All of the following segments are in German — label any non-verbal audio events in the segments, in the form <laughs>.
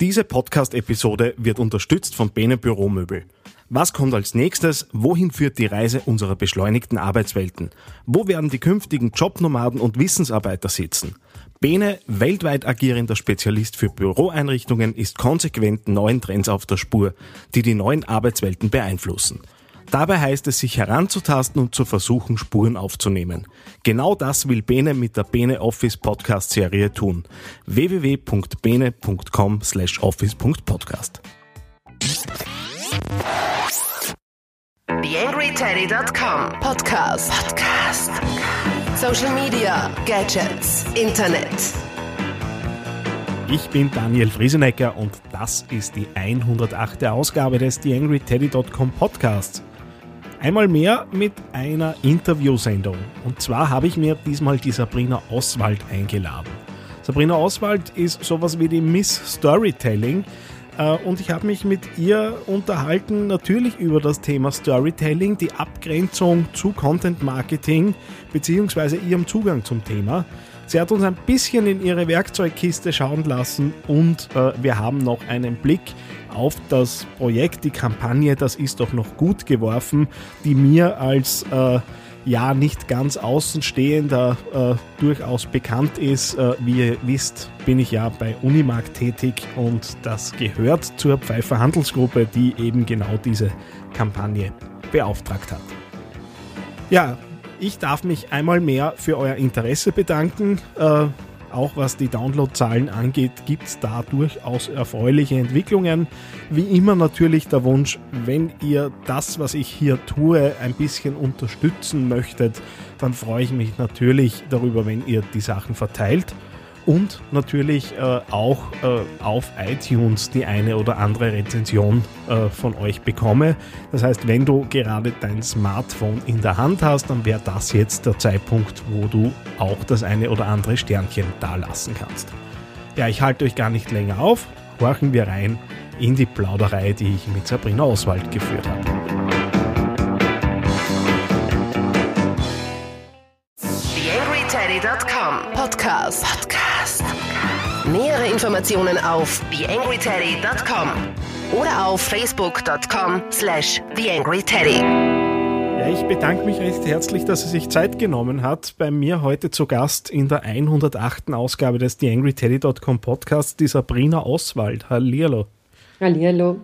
Diese Podcast-Episode wird unterstützt von Bene Büromöbel. Was kommt als nächstes? Wohin führt die Reise unserer beschleunigten Arbeitswelten? Wo werden die künftigen Jobnomaden und Wissensarbeiter sitzen? Bene, weltweit agierender Spezialist für Büroeinrichtungen, ist konsequent neuen Trends auf der Spur, die die neuen Arbeitswelten beeinflussen. Dabei heißt es, sich heranzutasten und zu versuchen, Spuren aufzunehmen. Genau das will Bene mit der Bene Office Podcast Serie tun. www.bene.com slash office.podcast. TheAngryTeddy.com Podcast. Podcast. Social Media, Gadgets, Internet. Ich bin Daniel Friesenecker und das ist die 108. Ausgabe des TheAngryTeddy.com Podcasts. Einmal mehr mit einer Interviewsendung. Und zwar habe ich mir diesmal die Sabrina Oswald eingeladen. Sabrina Oswald ist sowas wie die Miss Storytelling. Äh, und ich habe mich mit ihr unterhalten, natürlich über das Thema Storytelling, die Abgrenzung zu Content Marketing bzw. ihrem Zugang zum Thema. Sie hat uns ein bisschen in ihre Werkzeugkiste schauen lassen und äh, wir haben noch einen Blick auf das Projekt, die Kampagne, das ist doch noch gut geworfen, die mir als äh, ja nicht ganz Außenstehender äh, durchaus bekannt ist. Äh, wie ihr wisst, bin ich ja bei Unimark tätig und das gehört zur Pfeiffer Handelsgruppe, die eben genau diese Kampagne beauftragt hat. Ja, ich darf mich einmal mehr für euer Interesse bedanken. Äh, auch was die Downloadzahlen angeht, gibt es da durchaus erfreuliche Entwicklungen. Wie immer natürlich der Wunsch, wenn ihr das, was ich hier tue, ein bisschen unterstützen möchtet, dann freue ich mich natürlich darüber, wenn ihr die Sachen verteilt und natürlich äh, auch äh, auf iTunes die eine oder andere Rezension äh, von euch bekomme. Das heißt, wenn du gerade dein Smartphone in der Hand hast, dann wäre das jetzt der Zeitpunkt, wo du auch das eine oder andere Sternchen da lassen kannst. Ja, ich halte euch gar nicht länger auf. Horchen wir rein in die Plauderei, die ich mit Sabrina Oswald geführt habe. Podcast. Podcast. Informationen auf TheAngryTeddy.com oder auf Facebook.com slash TheAngryTeddy. Ja, ich bedanke mich recht herzlich, dass sie sich Zeit genommen hat. Bei mir heute zu Gast in der 108. Ausgabe des TheAngryTeddy.com Podcasts die Sabrina Oswald. Hallihallo. Hallihallo.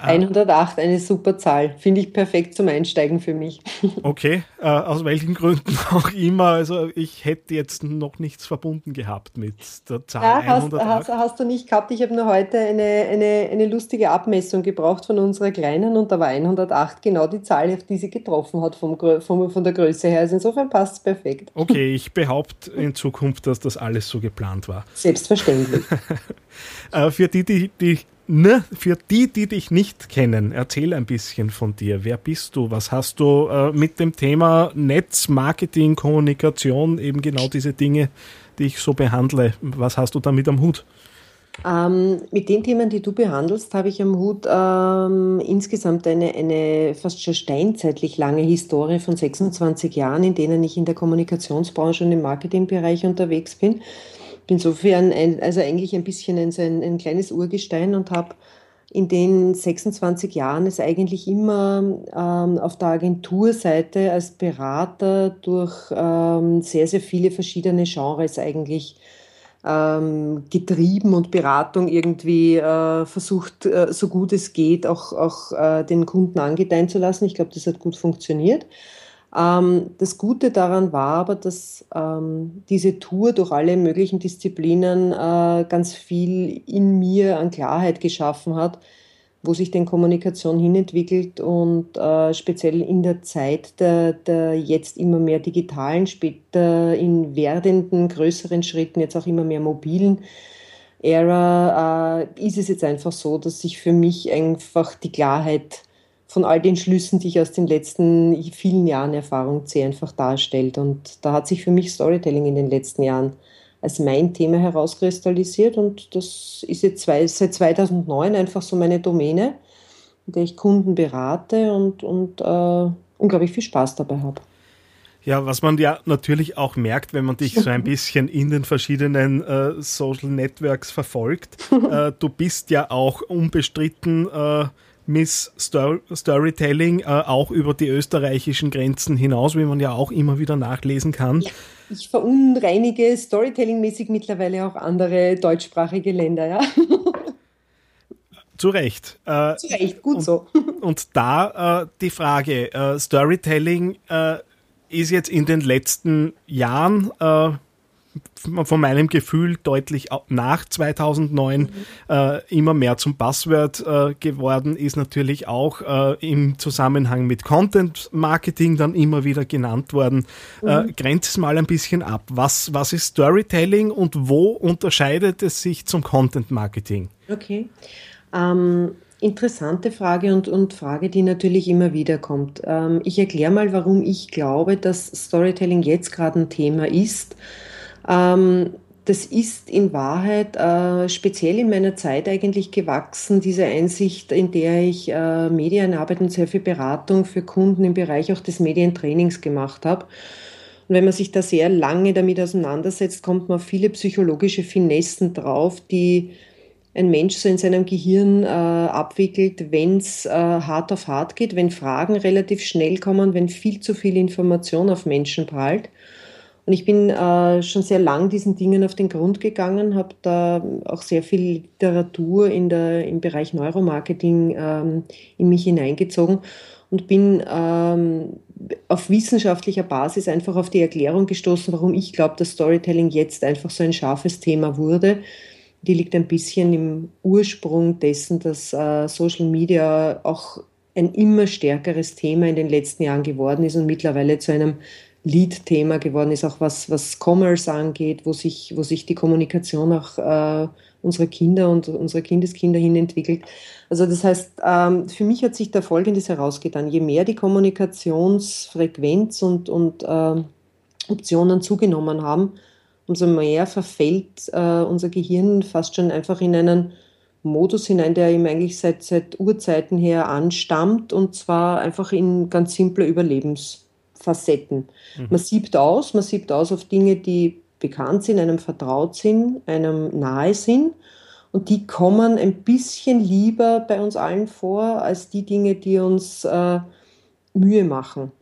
108, eine super Zahl. Finde ich perfekt zum Einsteigen für mich. <laughs> Okay, äh, aus welchen Gründen <laughs> auch immer. Also ich hätte jetzt noch nichts verbunden gehabt mit der Zahl ja, hast, 108. Hast, hast, du nicht gehabt. Ich habe nur heute eine, eine, eine lustige Abmessung gebraucht von unserer Kleinen und da war 108 genau die Zahl, auf die sie getroffen hat vom, vom, von der Größe her. Also insofern passt es perfekt. Okay, <laughs> ich behaupte in Zukunft, dass das alles so geplant war. Selbstverständlich. Äh, für die, die, die Ne, für die, die dich nicht kennen, erzähl ein bisschen von dir. Wer bist du? Was hast du äh, mit dem Thema Netz, Marketing, Kommunikation, eben genau diese Dinge, die ich so behandle? Was hast du damit am Hut? Ähm, mit den Themen, die du behandelst, habe ich am Hut ähm, insgesamt eine, eine fast schon steinzeitlich lange Historie von 26 Jahren, in denen ich in der Kommunikationsbranche und im Marketingbereich unterwegs bin bin insofern ein, also eigentlich ein bisschen ein, ein, ein kleines Urgestein und habe in den 26 Jahren es eigentlich immer ähm, auf der Agenturseite als Berater durch ähm, sehr, sehr viele verschiedene Genres eigentlich ähm, getrieben und Beratung irgendwie äh, versucht, äh, so gut es geht, auch, auch äh, den Kunden angedeihen zu lassen. Ich glaube, das hat gut funktioniert. Ähm, das Gute daran war aber, dass ähm, diese Tour durch alle möglichen Disziplinen äh, ganz viel in mir an Klarheit geschaffen hat, wo sich denn Kommunikation hinentwickelt und äh, speziell in der Zeit der, der jetzt immer mehr digitalen, später in werdenden, größeren Schritten, jetzt auch immer mehr mobilen Ära, äh, ist es jetzt einfach so, dass sich für mich einfach die Klarheit von all den Schlüssen, die ich aus den letzten vielen Jahren Erfahrung sehe, einfach darstellt. Und da hat sich für mich Storytelling in den letzten Jahren als mein Thema herauskristallisiert und das ist jetzt zwei, seit 2009 einfach so meine Domäne, in der ich Kunden berate und, und äh, unglaublich viel Spaß dabei habe. Ja, was man ja natürlich auch merkt, wenn man dich so ein <laughs> bisschen in den verschiedenen äh, Social Networks verfolgt, <laughs> äh, du bist ja auch unbestritten äh, Miss Story Storytelling, äh, auch über die österreichischen Grenzen hinaus, wie man ja auch immer wieder nachlesen kann. Ja, ich verunreinige Storytelling-mäßig mittlerweile auch andere deutschsprachige Länder, ja. <laughs> Zu Recht. Äh, Zu Recht, gut und, so. <laughs> Und da äh, die Frage, äh, Storytelling äh, ist jetzt in den letzten Jahren äh, von meinem Gefühl deutlich nach 2009 mhm. äh, immer mehr zum Passwort äh, geworden, ist natürlich auch äh, im Zusammenhang mit Content Marketing dann immer wieder genannt worden. Äh, mhm. grenzt es mal ein bisschen ab. Was, was ist Storytelling und wo unterscheidet es sich zum Content Marketing? Okay. Ähm, interessante Frage und, und Frage, die natürlich immer wieder kommt. Ähm, ich erkläre mal, warum ich glaube, dass Storytelling jetzt gerade ein Thema ist. Ähm, das ist in Wahrheit äh, speziell in meiner Zeit eigentlich gewachsen, diese Einsicht, in der ich äh, Medienarbeit und sehr viel Beratung für Kunden im Bereich auch des Medientrainings gemacht habe. Und wenn man sich da sehr lange damit auseinandersetzt, kommt man auf viele psychologische Finessen drauf, die ein Mensch so in seinem Gehirn äh, abwickelt, wenn es äh, hart auf hart geht, wenn Fragen relativ schnell kommen, wenn viel zu viel Information auf Menschen prallt. Und ich bin äh, schon sehr lang diesen Dingen auf den Grund gegangen, habe da auch sehr viel Literatur in der, im Bereich Neuromarketing ähm, in mich hineingezogen und bin ähm, auf wissenschaftlicher Basis einfach auf die Erklärung gestoßen, warum ich glaube, dass Storytelling jetzt einfach so ein scharfes Thema wurde. Die liegt ein bisschen im Ursprung dessen, dass äh, Social Media auch ein immer stärkeres Thema in den letzten Jahren geworden ist und mittlerweile zu einem Lead-Thema geworden ist, auch was, was Commerce angeht, wo sich, wo sich die Kommunikation auch äh, unserer Kinder und unserer Kindeskinder hin entwickelt. Also das heißt, ähm, für mich hat sich da Folgendes herausgetan. Je mehr die Kommunikationsfrequenz und, und äh, Optionen zugenommen haben, umso mehr verfällt äh, unser Gehirn fast schon einfach in einen Modus hinein, der ihm eigentlich seit, seit Urzeiten her anstammt und zwar einfach in ganz simple Überlebensfacetten. Mhm. Man siebt aus, man siebt aus auf Dinge, die bekannt sind, einem vertraut sind, einem nahe sind und die kommen ein bisschen lieber bei uns allen vor als die Dinge, die uns äh, Mühe machen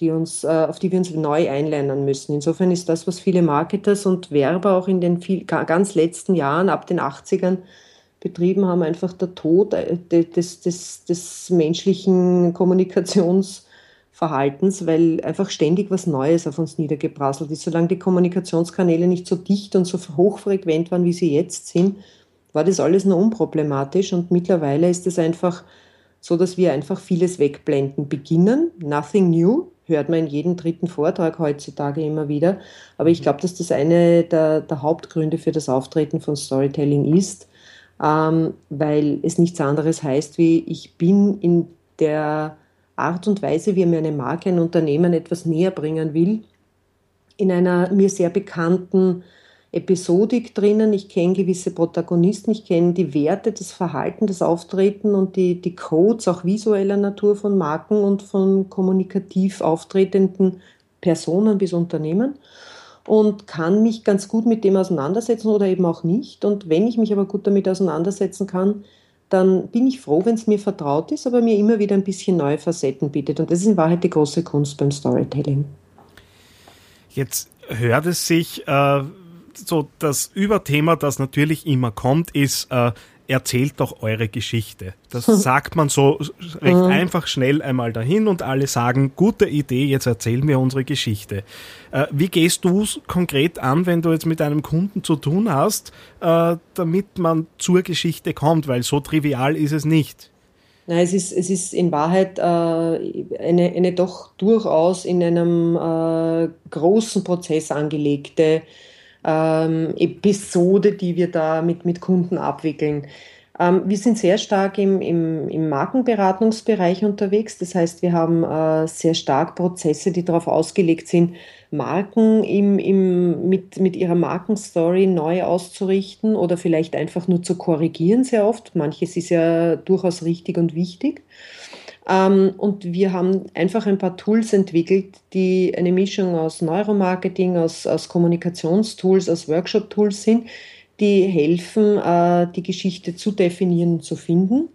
die uns, äh, auf die wir uns neu einlernen müssen. Insofern ist das, was viele Marketers und Werber auch in den viel, ganz letzten Jahren, ab den 80ern, betrieben haben, einfach der Tod äh, des, des, des menschlichen Kommunikationsverhaltens, weil einfach ständig was Neues auf uns niedergeprasselt ist. Solange die Kommunikationskanäle nicht so dicht und so hochfrequent waren, wie sie jetzt sind, war das alles nur unproblematisch und mittlerweile ist es einfach so, dass wir einfach vieles wegblenden beginnen. Nothing new, hört man in jedem dritten Vortrag heutzutage immer wieder. Aber ich glaube, dass das eine der, der, Hauptgründe für das Auftreten von Storytelling ist, ähm, weil es nichts anderes heißt wie, ich bin in der Art und Weise, wie mir eine Marke, ein Unternehmen etwas näher bringen will, in einer mir sehr bekannten Episodik drinnen. Ich kenne gewisse Protagonisten, ich kenne die Werte, das Verhalten, das Auftreten und die, die Codes auch visueller Natur von Marken und von kommunikativ auftretenden Personen bis Unternehmen und kann mich ganz gut mit dem auseinandersetzen oder eben auch nicht. Und wenn ich mich aber gut damit auseinandersetzen kann, dann bin ich froh, wenn es mir vertraut ist, aber mir immer wieder ein bisschen neue Facetten bietet. Und das ist in Wahrheit die große Kunst beim Storytelling. Jetzt hört es sich äh, so das Überthema, das natürlich immer kommt, ist, äh, erzählt doch eure Geschichte. Das sagt man so recht mhm. einfach schnell einmal dahin und alle sagen, gute Idee, jetzt erzählen wir unsere Geschichte. Äh, wie gehst du es konkret an, wenn du jetzt mit einem Kunden zu tun hast, äh, damit man zur Geschichte kommt, weil so trivial ist es nicht. Nein, es ist, es ist in Wahrheit äh, eine, eine doch durchaus in einem äh, großen Prozess angelegte ähm, Episode, die wir da mit, mit Kunden abwickeln. Ähm, wir sind sehr stark im, im, im Markenberatungsbereich unterwegs. Das heißt, wir haben äh, sehr stark Prozesse, die darauf ausgelegt sind, Marken im, im, mit, mit ihrer Markenstory neu auszurichten oder vielleicht einfach nur zu korrigieren sehr oft. Manches ist ja durchaus richtig und wichtig. Ähm, und wir haben einfach ein paar Tools entwickelt, die eine Mischung aus Neuromarketing, aus, aus Kommunikationstools, aus Workshop-Tools sind, die helfen, äh, die Geschichte zu definieren und zu finden.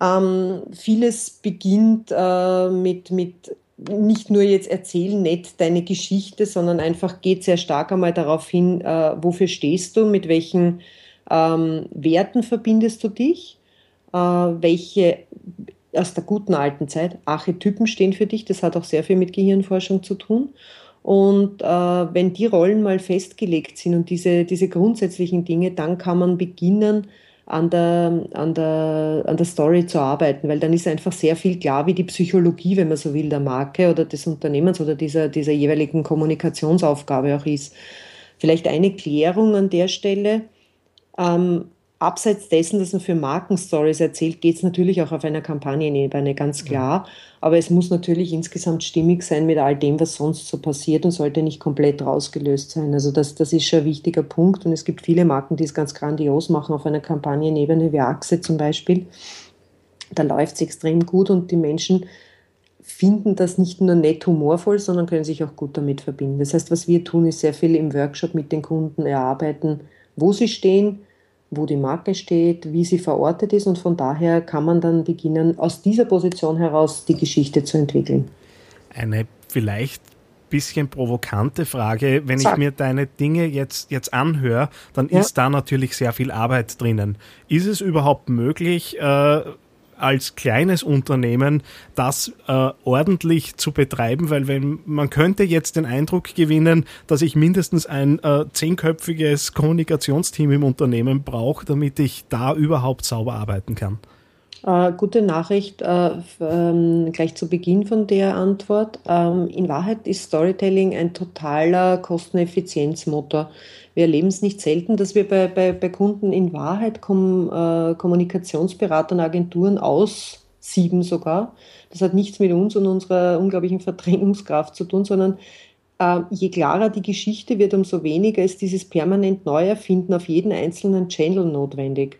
Ähm, vieles beginnt äh, mit, mit nicht nur jetzt erzählen nett deine Geschichte, sondern einfach geht sehr stark einmal darauf hin, äh, wofür stehst du, mit welchen ähm, Werten verbindest du dich, welche aus der guten alten Zeit Archetypen stehen für dich. Das hat auch sehr viel mit Gehirnforschung zu tun. Und äh, wenn die Rollen mal festgelegt sind und diese, diese grundsätzlichen Dinge, dann kann man beginnen, an der, an, der, an der Story zu arbeiten, weil dann ist einfach sehr viel klar, wie die Psychologie, wenn man so will, der Marke oder des Unternehmens oder dieser, dieser jeweiligen Kommunikationsaufgabe auch ist. Vielleicht eine Klärung an der Stelle. Ähm, abseits dessen, dass man für Markenstories erzählt, geht es natürlich auch auf einer Kampagnenebene, ganz klar. Aber es muss natürlich insgesamt stimmig sein mit all dem, was sonst so passiert und sollte nicht komplett rausgelöst sein. Also das, das ist schon ein wichtiger Punkt und es gibt viele Marken, die es ganz grandios machen auf einer Kampagnenebene, wie Axe zum Beispiel. Da läuft es extrem gut und die Menschen finden das nicht nur nett humorvoll, sondern können sich auch gut damit verbinden. Das heißt, was wir tun, ist sehr viel im Workshop mit den Kunden erarbeiten, wo sie stehen, wo die Marke steht, wie sie verortet ist und von daher kann man dann beginnen, aus dieser Position heraus die Geschichte zu entwickeln. Eine vielleicht bisschen provokante Frage. Wenn Sag. ich mir deine Dinge jetzt, jetzt anhöre, dann ja. ist da natürlich sehr viel Arbeit drinnen. Ist es überhaupt möglich, äh, als kleines Unternehmen das äh, ordentlich zu betreiben, weil wenn man könnte jetzt den Eindruck gewinnen, dass ich mindestens ein äh, zehnköpfiges Kommunikationsteam im Unternehmen brauche, damit ich da überhaupt sauber arbeiten kann. Äh, gute Nachricht äh, ähm, gleich zu Beginn von der Antwort. Ähm, in Wahrheit ist Storytelling ein totaler Kosteneffizienzmotor. Wir erleben es nicht selten, dass wir bei, bei, bei Kunden in Wahrheit Kom, äh, Kommunikationsberatern, Agenturen aussieben sogar. Das hat nichts mit uns und unserer unglaublichen Verdrängungskraft zu tun, sondern äh, je klarer die Geschichte wird, umso weniger ist dieses permanent Neuerfinden auf jeden einzelnen Channel notwendig.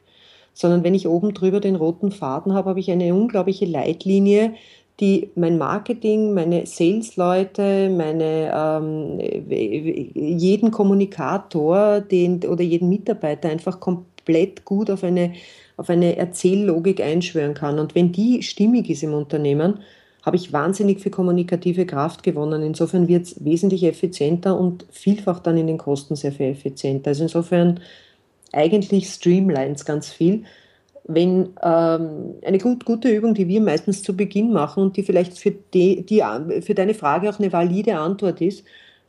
Sondern wenn ich oben drüber den roten Faden habe, habe ich eine unglaubliche Leitlinie, die mein Marketing, meine Sales-Leute, meine, ähm, jeden Kommunikator den, oder jeden Mitarbeiter einfach komplett gut auf eine, auf eine Erzähllogik einschwören kann. Und wenn die stimmig ist im Unternehmen, habe ich wahnsinnig viel kommunikative Kraft gewonnen. Insofern wird es wesentlich effizienter und vielfach dann in den Kosten sehr viel effizienter. Also insofern eigentlich streamlines ganz viel wenn ähm, eine gut, gute Übung, die wir meistens zu Beginn machen und die vielleicht für, die, die, für deine Frage auch eine valide Antwort ist,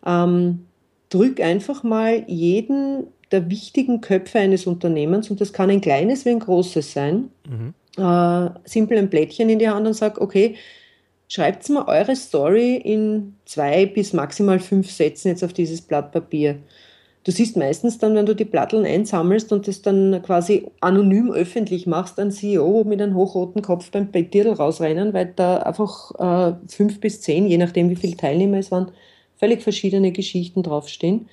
ähm, drück einfach mal jeden der wichtigen Köpfe eines Unternehmens, und das kann ein kleines wie ein großes sein, mhm. äh, simpel ein Blättchen in die Hand und sag, okay, schreibt mal eure Story in zwei bis maximal fünf Sätzen jetzt auf dieses Blatt Papier. Du siehst meistens dann, wenn du die Platteln einsammelst und das dann quasi anonym öffentlich machst, ein CEO mit einem hochroten Kopf beim Dirndl rausrennen, weil da einfach äh, fünf bis zehn, je nachdem wie viele Teilnehmer es waren, völlig verschiedene Geschichten draufstehen.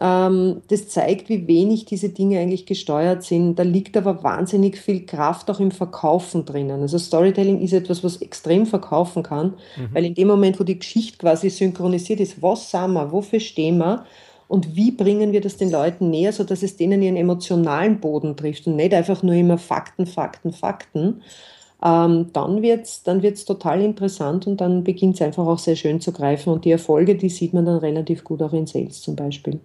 Ähm, das zeigt, wie wenig diese Dinge eigentlich gesteuert sind. Da liegt aber wahnsinnig viel Kraft auch im Verkaufen drinnen. Also Storytelling ist etwas, was extrem verkaufen kann, mhm. weil in dem Moment, wo die Geschichte quasi synchronisiert ist, was sagen wir, wofür stehen wir, und wie bringen wir das den Leuten näher, sodass es denen ihren emotionalen Boden trifft und nicht einfach nur immer Fakten, Fakten, Fakten. Ähm, dann wird es dann wird's total interessant und dann beginnt es einfach auch sehr schön zu greifen. Und die Erfolge, die sieht man dann relativ gut auch in Sales zum Beispiel.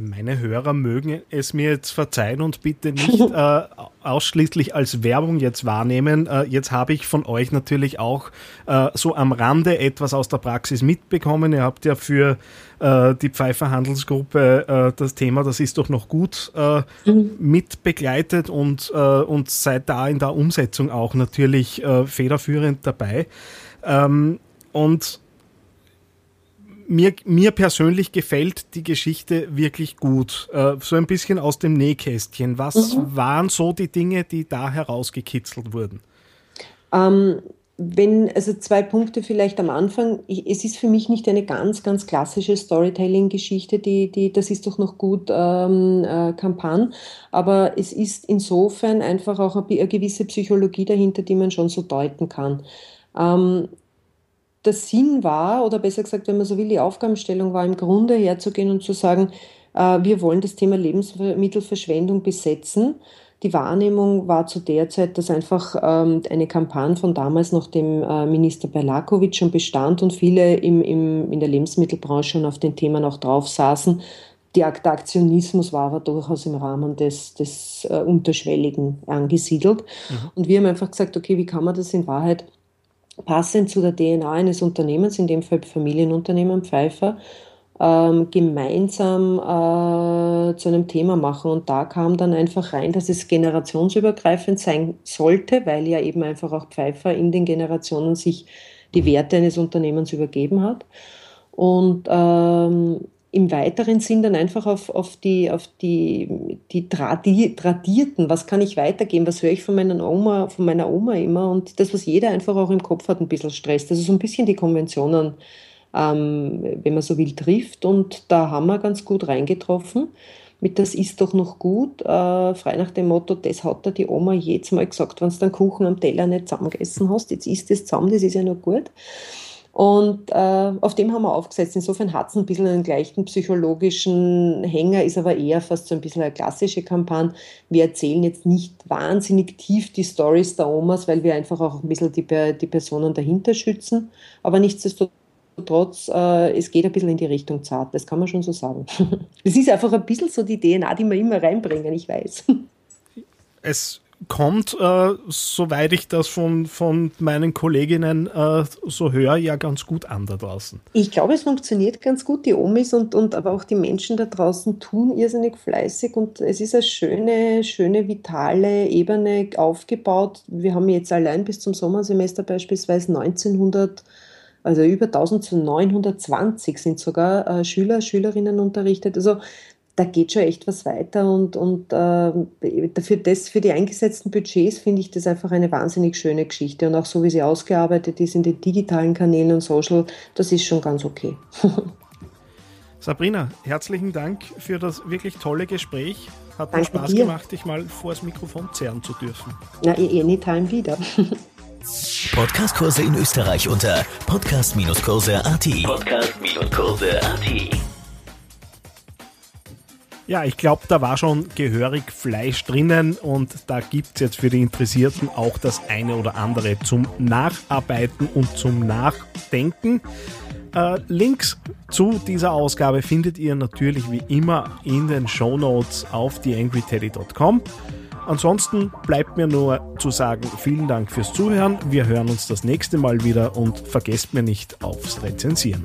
Meine Hörer mögen es mir jetzt verzeihen und bitte nicht <laughs> äh, ausschließlich als Werbung jetzt wahrnehmen. Äh, jetzt habe ich von euch natürlich auch äh, so am Rande etwas aus der Praxis mitbekommen. Ihr habt ja für äh, die Pfeiffer Handelsgruppe äh, das Thema, das ist doch noch gut, äh, mhm. mit begleitet und, und seid da in der Umsetzung auch natürlich federführend dabei. Ähm, und mir, mir persönlich gefällt die Geschichte wirklich gut. Äh, so ein bisschen aus dem Nähkästchen. Was mhm. waren so die Dinge, die da herausgekitzelt wurden? Ähm, wenn, also zwei Punkte vielleicht am Anfang. Ich, es ist für mich nicht eine ganz, ganz klassische Storytelling-Geschichte, die, die, das ist doch noch gut ähm, äh, Kampagne, aber es ist insofern einfach auch eine, eine, gewisse Psychologie dahinter, die man schon so deuten kann. Ähm, der Sinn war, oder besser gesagt, wenn man so will, die Aufgabenstellung war im Grunde herzugehen und zu sagen, äh, wir wollen das Thema Lebensmittelverschwendung besetzen die Wahrnehmung war zu der Zeit, dass einfach ähm, eine Kampagne von damals noch dem äh, Minister Berlakovic schon bestand und viele im, im, in der Lebensmittelbranche schon auf den Themen auch drauf saßen. Der, Aktionismus war aber durchaus im Rahmen des, des äh, Unterschwelligen angesiedelt. Mhm. Und wir haben einfach gesagt, okay, wie kann man das in Wahrheit passend zu der DNA eines Unternehmens, in dem Fall Familienunternehmen Pfeiffer, ähm, gemeinsam äh, zu einem Thema machen. Und da kam dann einfach rein, dass es generationsübergreifend sein sollte, weil ja eben einfach auch Pfeiffer in den Generationen sich die Werte eines Unternehmens übergeben hat. Und ähm, im weiteren Sinn dann einfach auf, auf die, auf die, die Tradi Tradierten, was kann ich weitergeben, was höre ich von meiner Oma, von meiner Oma immer und das, was jeder einfach auch im Kopf hat, ein bisschen Stress. Also so ein bisschen die Konventionen ähm, wenn man so will, trifft. Und da haben wir ganz gut reingetroffen. Mit das ist doch noch gut, äh, frei nach dem Motto, das hat da die Oma jedes Mal gesagt, wenn du den Kuchen am Teller nicht zusammengegessen hast, jetzt isst es zusammen, das ist ja noch gut. Und äh, auf dem haben wir aufgesetzt. Insofern hat es ein bisschen einen leichten psychologischen Hänger, ist aber eher fast so ein bisschen eine klassische Kampagne. Wir erzählen jetzt nicht wahnsinnig tief die Stories der Omas, weil wir einfach auch ein bisschen die, die Personen dahinter schützen. Aber nichtsdestotrotz Nichtsdestotrotz, äh, es geht ein bisschen in die Richtung zart, das kann man schon so sagen. <laughs> Es ist einfach ein bisschen so die DNA, die wir immer reinbringen, ich weiß. Es kommt, äh, soweit ich das von, von meinen Kolleginnen äh, so höre, ja ganz gut an da draußen. Ich glaube, es funktioniert ganz gut. Die Omis und, und aber auch die Menschen da draußen tun irrsinnig fleißig und es ist eine schöne, schöne, vitale Ebene aufgebaut. Wir haben jetzt allein bis zum Sommersemester beispielsweise 1900 also über 1920 sind sogar äh, Schüler, Schülerinnen unterrichtet. Also da geht schon echt was weiter und, und äh, dafür das, für die eingesetzten Budgets finde ich das einfach eine wahnsinnig schöne Geschichte und auch so wie sie ausgearbeitet ist in den digitalen Kanälen und Social, das ist schon ganz okay. <laughs> Sabrina, herzlichen Dank für das wirklich tolle Gespräch. Hat mir Spaß dir. gemacht, dich mal vor das Mikrofon zerren zu dürfen. Na, anytime wieder. <laughs> Podcastkurse in Österreich unter podcast-kurse.at. Podcast-kurse.at. Ja, ich glaube, da war schon gehörig Fleisch drinnen und da gibt es jetzt für die Interessierten auch das eine oder andere zum Nacharbeiten und zum Nachdenken. Äh, Links zu dieser Ausgabe findet ihr natürlich wie immer in den Show Notes auf theangryteddy.com. Ansonsten bleibt mir nur zu sagen, vielen Dank fürs Zuhören. Wir hören uns das nächste Mal wieder und vergesst mir nicht aufs Rezensieren.